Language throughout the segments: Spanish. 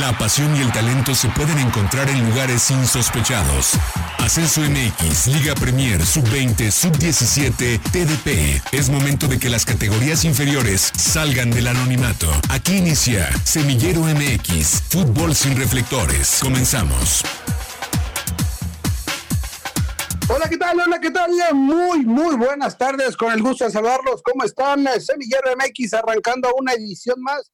La pasión y el talento se pueden encontrar en lugares insospechados. Ascenso MX, Liga Premier, Sub-20, Sub-17, TDP. Es momento de que las categorías inferiores salgan del anonimato. Aquí inicia Semillero MX, Fútbol sin reflectores. Comenzamos. Hola, ¿qué tal? Hola, ¿qué tal? Muy, muy buenas tardes. Con el gusto de saludarlos. ¿Cómo están? Semillero MX arrancando una edición más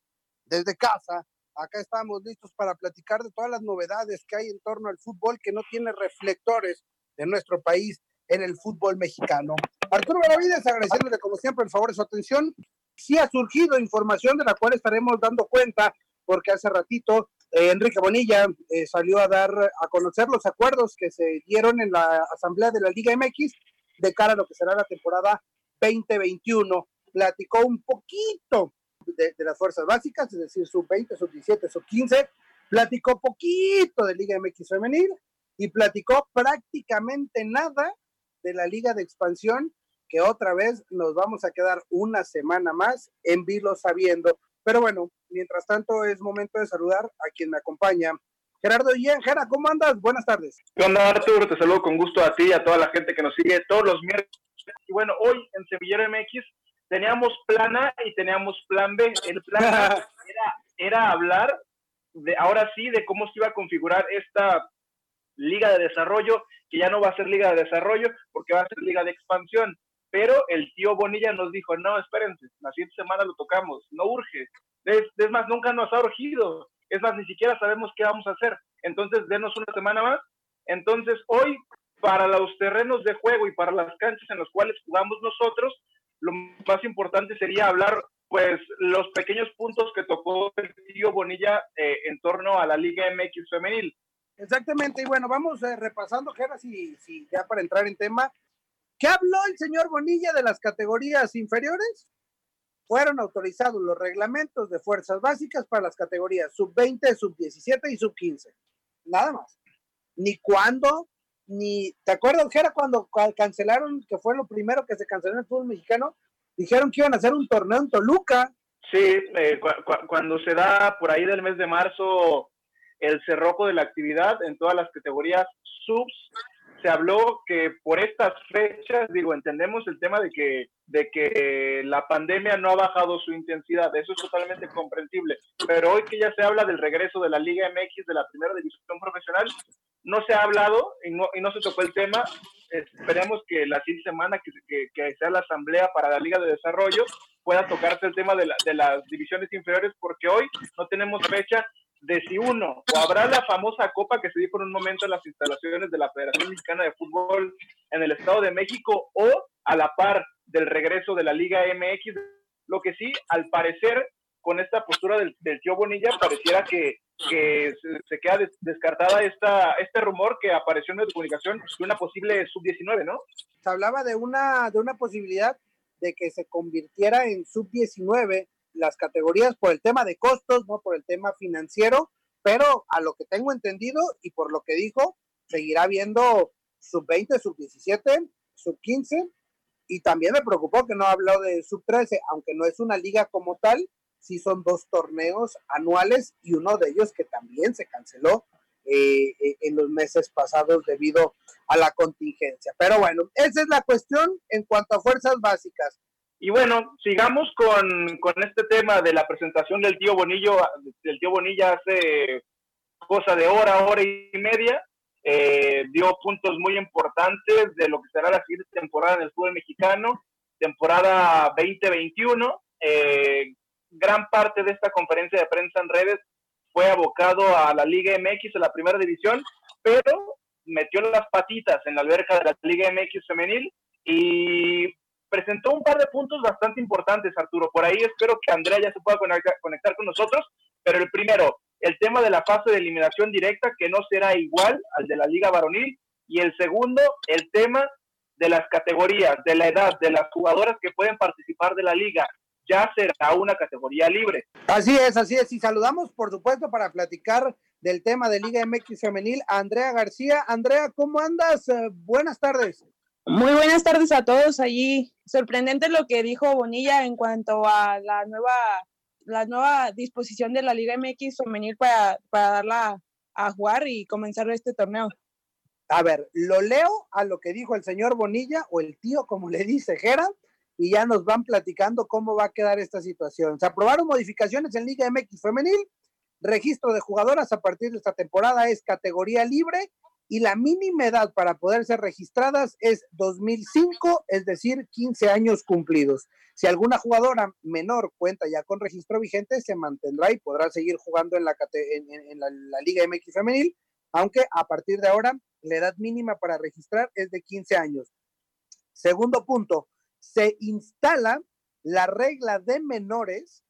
desde casa. Acá estamos listos para platicar de todas las novedades que hay en torno al fútbol que no tiene reflectores de nuestro país en el fútbol mexicano. Arturo Benavides, agradeciéndole como siempre el favor de su atención. Sí ha surgido información de la cual estaremos dando cuenta, porque hace ratito eh, Enrique Bonilla eh, salió a dar a conocer los acuerdos que se dieron en la Asamblea de la Liga MX de cara a lo que será la temporada 2021. Platicó un poquito de, las fuerzas básicas, es decir, sub-20, sub-17, sub-15. Platicó poquito de Liga MX femenil y platicó prácticamente nada de la Liga de Expansión, que otra vez nos vamos a quedar una semana más en vilo sabiendo. Pero bueno, mientras tanto es momento de saludar a quien me acompaña. Gerardo y Gera, ¿cómo andas? Buenas tardes. ¿Qué onda? Te saludo con gusto a ti y a toda la gente que nos sigue todos los miércoles. Y bueno, hoy en Sevillero MX teníamos plan A y teníamos plan B. El plan A era, era hablar de, ahora sí, de cómo se iba a configurar esta liga de desarrollo, que ya no va a ser liga de desarrollo, porque va a ser liga de expansión. Pero el tío Bonilla nos dijo, no, espérense, la siguiente semana lo tocamos, no urge. Es, es, más, nunca nos ha urgido. Es más, ni siquiera sabemos qué vamos a hacer. Entonces, denos una semana más. Entonces, hoy, para los terrenos de juego y para las canchas en las cuales jugamos nosotros, lo más importante sería hablar, pues, los pequeños puntos que tocó el tío Bonilla eh, en torno a la Liga MX femenil. Exactamente, y bueno, vamos eh, repasando, Gera, si, si ya para entrar en tema, ¿Qué habló el señor Bonilla de las categorías inferiores? Fueron autorizados los reglamentos de fuerzas básicas para las categorías sub-20, sub-17 y sub-15. Nada más. Ni cuándo, ni. ¿Te acuerdas, que era cuando cancelaron, que fue lo primero que se canceló en el fútbol mexicano? Dijeron que iban a hacer un torneo en Toluca. Sí, eh, cuando se da por ahí del mes de marzo el cerrojo de la actividad en todas las categorías subs se habló que por estas fechas, digo, entendemos el tema de que, de que la pandemia no ha bajado su intensidad, eso es totalmente comprensible, pero hoy que ya se habla del regreso de la Liga MX de la primera división profesional, no se ha hablado y no, y no se tocó el tema, esperemos que la siguiente semana que, que, que, sea la asamblea para la Liga de Desarrollo pueda tocarse el tema de, la, de las divisiones inferiores, porque hoy no tenemos fecha de si uno, o habrá la famosa copa que se dio por un momento en las instalaciones de la Federación Mexicana de Fútbol en el Estado de México, o a la par del regreso de la Liga MX. Lo que sí, al parecer, con esta postura del, tío Bonilla, pareciera que, que se, queda descartada esta, este rumor que apareció en la comunicación de una posible sub-19, ¿no? Se hablaba de una, de una posibilidad de que se convirtiera en sub-19 las categorías por el tema de costos, no por el tema financiero, pero a lo que tengo entendido y por lo que dijo, seguirá viendo sub 20, sub 17, sub 15 y también me preocupó que no habló de sub 13, aunque no es una liga como tal, sí son dos torneos anuales y uno de ellos que también se canceló eh, eh, en los meses pasados debido a la contingencia. Pero bueno, esa es la cuestión en cuanto a fuerzas básicas. Y bueno, sigamos con, con, este tema de la presentación del tío Bonillo, del tío Bonilla hace cosa de hora, hora y media. Eh, dio puntos muy importantes de lo que será la siguiente temporada en el fútbol mexicano, temporada 2021. Eh, gran parte de esta conferencia de prensa en redes fue abocado a la Liga MX, a la primera división, pero metió las patitas en la alberca de la Liga MX femenil y presentó un par de puntos bastante importantes, Arturo. Por ahí espero que Andrea ya se pueda conectar con nosotros. Pero el primero, el tema de la fase de eliminación directa, que no será igual al de la Liga Varonil. Y el segundo, el tema de las categorías, de la edad, de las jugadoras que pueden participar de la liga. Ya será una categoría libre. Así es, así es. Y saludamos, por supuesto, para platicar del tema de Liga MX Femenil a Andrea García. Andrea, ¿cómo andas? Eh, buenas tardes. Muy buenas tardes a todos allí. Sorprendente lo que dijo Bonilla en cuanto a la nueva la nueva disposición de la Liga MX femenil para, para darla a jugar y comenzar este torneo. A ver, lo leo a lo que dijo el señor Bonilla o el tío, como le dice Gera, y ya nos van platicando cómo va a quedar esta situación. Se aprobaron modificaciones en Liga MX femenil, registro de jugadoras a partir de esta temporada es categoría libre y la mínima edad para poder ser registradas es 2005, es decir, 15 años cumplidos. Si alguna jugadora menor cuenta ya con registro vigente, se mantendrá y podrá seguir jugando en la, Liga MX femenil, aunque a partir de ahora la edad mínima para registrar es de 15 años. Segundo punto, se instala la regla de menores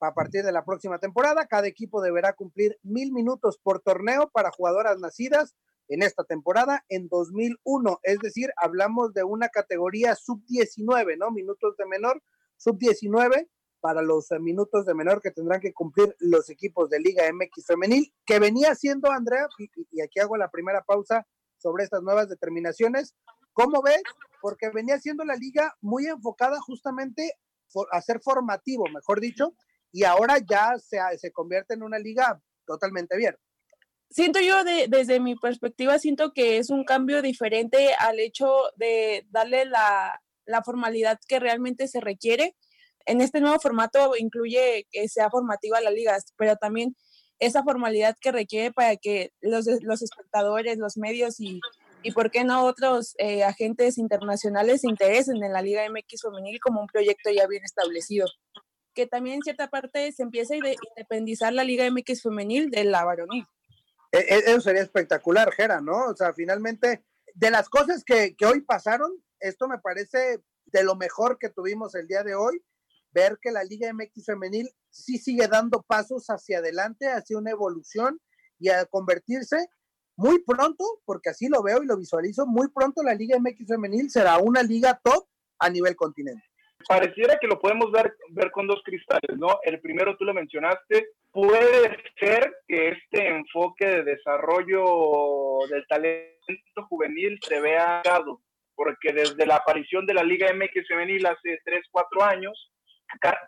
a partir de la próxima temporada. Cada equipo deberá cumplir mil minutos por torneo para jugadoras nacidas en esta temporada en 2001. Es decir, hablamos de una categoría sub-19, ¿no? Minutos de menor, sub-19 para los eh, minutos de menor que tendrán que cumplir los equipos de Liga MX femenil, que venía siendo, Andrea, y, aquí hago la primera pausa sobre estas nuevas determinaciones. ¿Cómo ves? Porque venía siendo la liga muy enfocada justamente a ser formativo, mejor dicho, y ahora ya se, se convierte en una liga totalmente abierta. Siento yo, de, desde mi perspectiva, siento que es un cambio diferente al hecho de darle la, la formalidad que realmente se requiere. En este nuevo formato incluye que sea formativa la liga, pero también esa formalidad que requiere para que los, los espectadores, los medios y, y por qué no otros eh, agentes internacionales se interesen en la Liga MX femenil como un proyecto ya bien establecido que también en cierta parte se empieza a independizar la Liga MX femenil de la varonil. E, e, eso sería espectacular, Jera, ¿no? O sea, finalmente, de las cosas que, que hoy pasaron, esto me parece de lo mejor que tuvimos el día de hoy, ver que la Liga MX femenil sí sigue dando pasos hacia adelante, hacia una evolución y a convertirse muy pronto, porque así lo veo y lo visualizo, muy pronto la Liga MX femenil será una liga top a nivel continente pareciera que lo podemos ver, ver con dos cristales, ¿no? El primero tú lo mencionaste, puede ser que este enfoque de desarrollo del talento juvenil se vea dado, porque desde la aparición de la Liga MX femenil hace 3, 4 años,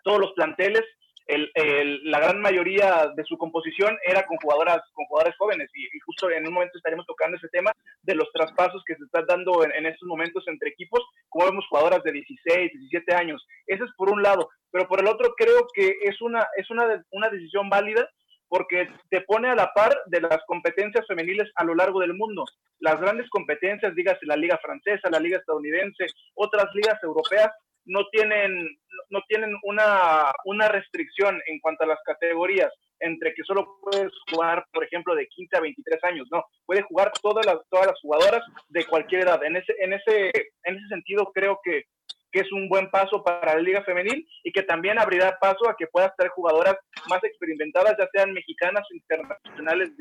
todos los planteles la gran mayoría de su composición era con jugadoras, con jugadores jóvenes y, justo en un momento estaremos tocando ese tema de los traspasos que se están dando en, estos momentos entre equipos, como vemos jugadoras de 16, 17 años. Eso es por un lado, pero por el otro creo que es una, es una, una decisión válida porque te pone a la par de las competencias femeniles a lo largo del mundo. Las grandes competencias, dígase la liga francesa, la liga estadounidense, otras ligas europeas, no tienen, no tienen una, una restricción en cuanto a las categorías, entre que solo puedes jugar, por ejemplo, de 15 a 23 años, no, puede jugar todas las, todas las jugadoras de cualquier edad. En ese, en ese, en ese sentido, creo que, que es un buen paso para la Liga Femenil y que también abrirá paso a que puedas tener jugadoras más experimentadas, ya sean mexicanas o internacionales.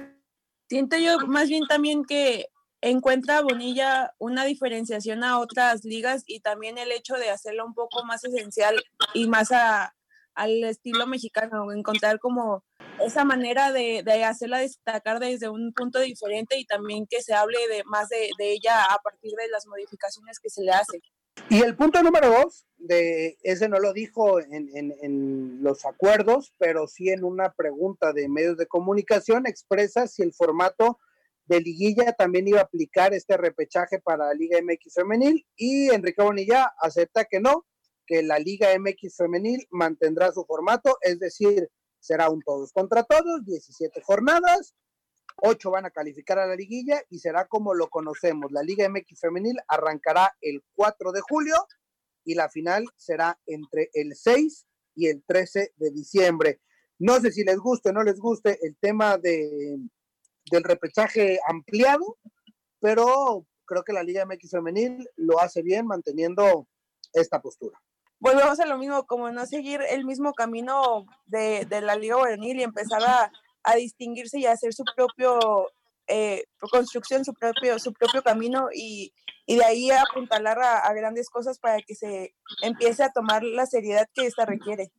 Siento yo más bien también que encuentra Bonilla una diferenciación a otras ligas y también el hecho de hacerlo un poco más esencial y más al estilo mexicano, encontrar como esa manera de, hacerla destacar desde un punto diferente y también que se hable de más de, ella a partir de las modificaciones que se le hacen. Y el punto número dos, de ese no lo dijo en, en, los acuerdos, pero sí en una pregunta de medios de comunicación, expresa si el formato de liguilla también iba a aplicar este repechaje para la Liga MX femenil y Enrique Bonilla acepta que no, que la Liga MX femenil mantendrá su formato, es decir, será un todos contra todos, 17 jornadas, 8 van a calificar a la liguilla y será como lo conocemos. La Liga MX femenil arrancará el 4 de julio y la final será entre el 6 y el 13 de diciembre. No sé si les guste o no les guste el tema de del repechaje ampliado, pero creo que la Liga MX femenil lo hace bien manteniendo esta postura. Volvemos a lo mismo, como no seguir el mismo camino de, la Liga Juvenil y empezar a, distinguirse y a hacer su propio eh, construcción, su propio, su propio camino y, de ahí apuntalar a, a, grandes cosas para que se empiece a tomar la seriedad que esta requiere.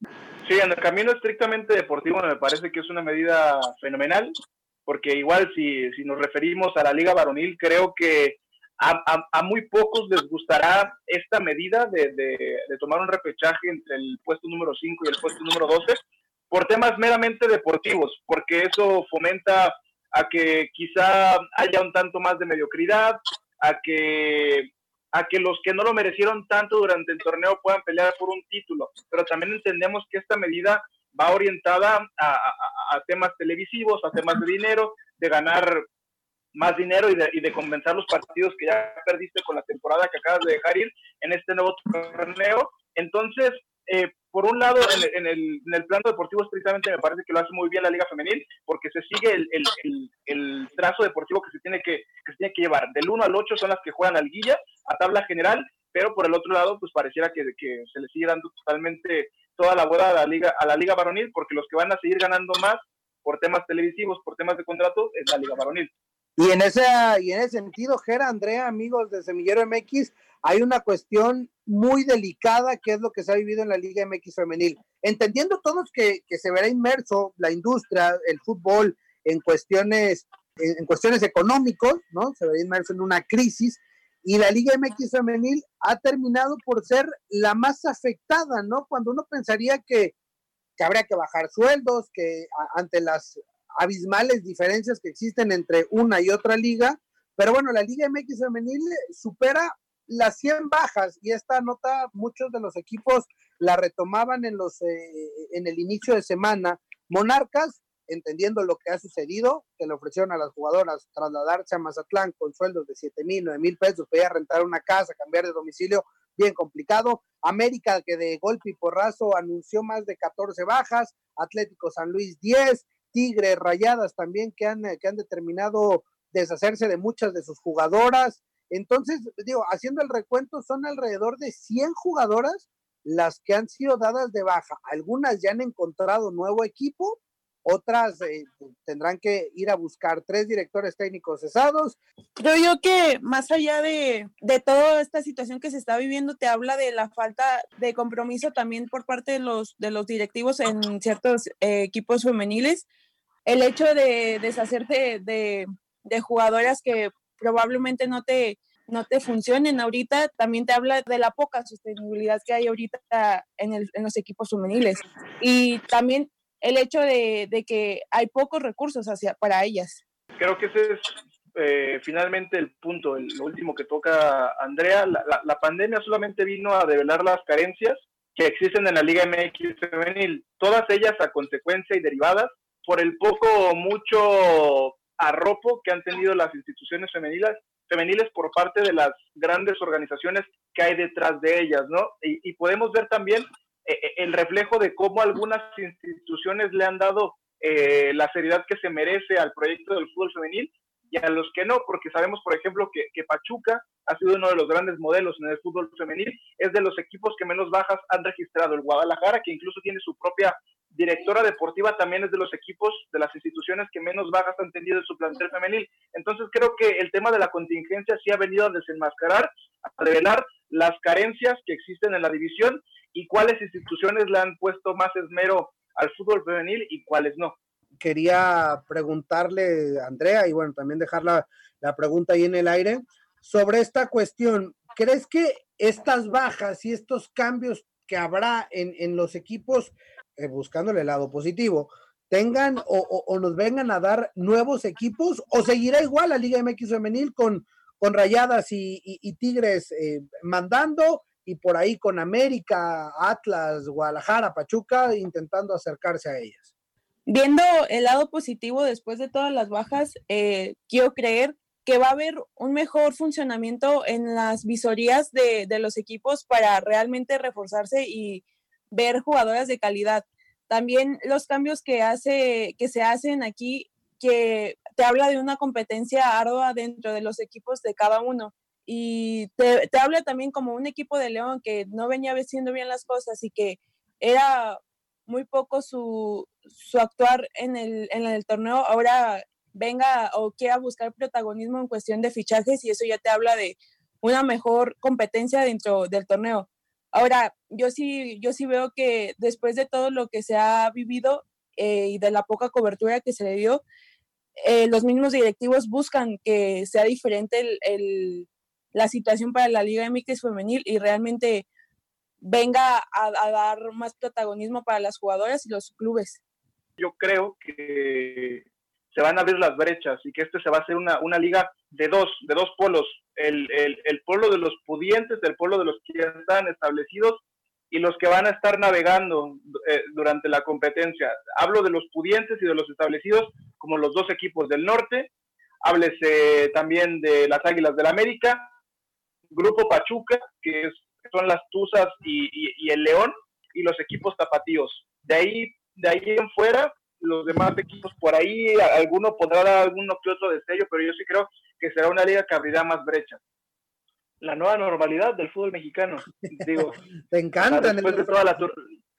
Sí, en el camino estrictamente deportivo me parece que es una medida fenomenal porque igual si, si nos referimos a la liga varonil, creo que a, a, muy pocos les gustará esta medida de, de, tomar un repechaje entre el puesto número 5 y el puesto número 12, por temas meramente deportivos, porque eso fomenta a que quizá haya un tanto más de mediocridad, a que a que los que no lo merecieron tanto durante el torneo puedan pelear por un título, pero también entendemos que esta medida va orientada a, temas televisivos, a temas de dinero, de ganar más dinero y de, y de compensar los partidos que ya perdiste con la temporada que acabas de dejar ir en este nuevo torneo. Entonces, eh, por un lado, en, el, en el plano deportivo, precisamente me parece que lo hace muy bien la Liga Femenil, porque se sigue el, el, el, trazo deportivo que se, tiene que, que se tiene que llevar. Del 1 al 8 son las que juegan al guilla, a tabla general, pero por el otro lado, pues pareciera que, que se le sigue dando totalmente toda la boda a la liga a la liga varonil, porque los que van a seguir ganando más por temas televisivos, por temas de contrato, es la liga varonil. Y en ese, y en ese sentido, Gera, Andrea, amigos de Semillero MX, hay una cuestión muy delicada que es lo que se ha vivido en la Liga MX femenil. Entendiendo todos que, que se verá inmerso la industria, el fútbol, en cuestiones, en cuestiones económicos, ¿no? Se verá inmerso en una crisis. Y la Liga MX femenil ha terminado por ser la más afectada, ¿no? Cuando uno pensaría que, habría que bajar sueldos, que ante las abismales diferencias que existen entre una y otra liga, pero bueno, la Liga MX femenil supera las 100 bajas y esta nota muchos de los equipos la retomaban en los eh, en el inicio de semana. Monarcas, entendiendo lo que ha sucedido, que le ofrecieron a las jugadoras trasladarse a Mazatlán con sueldos de 7 mil, 9 mil pesos, podía rentar una casa, cambiar de domicilio, bien complicado. América, que de golpe y porrazo anunció más de 14 bajas, Atlético San Luis 10, Tigres, Rayadas también que han, que han determinado deshacerse de muchas de sus jugadoras. Entonces, digo, haciendo el recuento, son alrededor de 100 jugadoras las que han sido dadas de baja. Algunas ya han encontrado nuevo equipo, otras eh, tendrán que ir a buscar tres directores técnicos cesados. Creo yo que más allá de, de, toda esta situación que se está viviendo, te habla de la falta de compromiso también por parte de los, de los directivos en ciertos eh, equipos femeniles el hecho de deshacerte de, de, jugadoras que probablemente no te, no te funcionen ahorita, también te habla de la poca sostenibilidad que hay ahorita en, los equipos femeniles. Y también el hecho de, que hay pocos recursos hacia, para ellas. Creo que ese es eh, finalmente el punto, el, lo último que toca Andrea. La, pandemia solamente vino a develar las carencias que existen en la Liga MX femenil, todas ellas a consecuencia y derivadas por el poco o mucho arropo que han tenido las instituciones femeniles, femeniles por parte de las grandes organizaciones que hay detrás de ellas, ¿no? Y, podemos ver también el reflejo de cómo algunas instituciones le han dado eh, la seriedad que se merece al proyecto del fútbol femenil y a los que no, porque sabemos, por ejemplo, que, que, Pachuca ha sido uno de los grandes modelos en el fútbol femenil, es de los equipos que menos bajas han registrado. El Guadalajara, que incluso tiene su propia directora deportiva también es de los equipos, de las instituciones que menos bajas han tenido en su plantel femenil. Entonces creo que el tema de la contingencia sí ha venido a desenmascarar, a revelar las carencias que existen en la división y cuáles instituciones le han puesto más esmero al fútbol femenil y cuáles no. Quería preguntarle, Andrea, y bueno, también dejar la, pregunta ahí en el aire, sobre esta cuestión. ¿Crees que estas bajas y estos cambios que habrá en, en los equipos eh, buscando el lado positivo, tengan o, o, o, nos vengan a dar nuevos equipos o seguirá igual la Liga MX femenil con, con Rayadas y Tigres eh, mandando y por ahí con América, Atlas, Guadalajara, Pachuca intentando acercarse a ellas. Viendo el lado positivo después de todas las bajas, eh, quiero creer que va a haber un mejor funcionamiento en las visorías de, de los equipos para realmente reforzarse y ver jugadoras de calidad. También los cambios que, hace, que se hacen aquí, que te habla de una competencia ardua dentro de los equipos de cada uno. Y te, te habla también como un equipo de León que no venía haciendo bien las cosas y que era muy poco su, su actuar en el, en el torneo, ahora venga o quiera buscar protagonismo en cuestión de fichajes y eso ya te habla de una mejor competencia dentro del torneo. Ahora, yo sí, yo sí veo que después de todo lo que se ha vivido eh, y de la poca cobertura que se le dio, eh, los mismos directivos buscan que sea diferente el, el, la situación para la Liga MX femenil y realmente venga a, dar más protagonismo para las jugadoras y los clubes. Yo creo que se van a abrir las brechas y que este se va a hacer una, una liga de dos, de dos polos, el, el, el pueblo de los pudientes, el pueblo de los que están establecidos y los que van a estar navegando eh, durante la competencia. Hablo de los pudientes y de los establecidos como los dos equipos del norte. Háblese también de las Águilas del América, Grupo Pachuca, que son las Tuzas y, el León, y los equipos tapatíos. De ahí, de ahí en fuera, los demás equipos por ahí, alguno podrá dar alguno que otro destello, pero yo sí creo que será una liga que abrirá más brechas la nueva normalidad del fútbol mexicano. Digo, te encanta. Después de toda la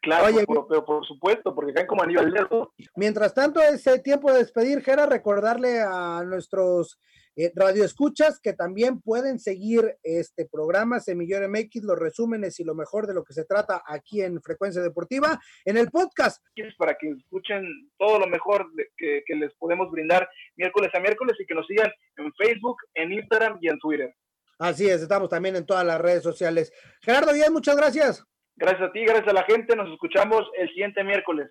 Claro, pero, por supuesto, porque caen como anillo al dedo. Mientras tanto, ese tiempo de despedir, Gera, recordarle a nuestros eh, radioescuchas que también pueden seguir este programa Semillero MX, los resúmenes y lo mejor de lo que se trata aquí en Frecuencia Deportiva, en el podcast. Para que escuchen todo lo mejor que, que les podemos brindar miércoles a miércoles y que nos sigan en Facebook, en Instagram y en Twitter. Así es, estamos también en todas las redes sociales. Gerardo Díaz, muchas gracias. Gracias a ti, gracias a la gente. Nos escuchamos el siguiente miércoles.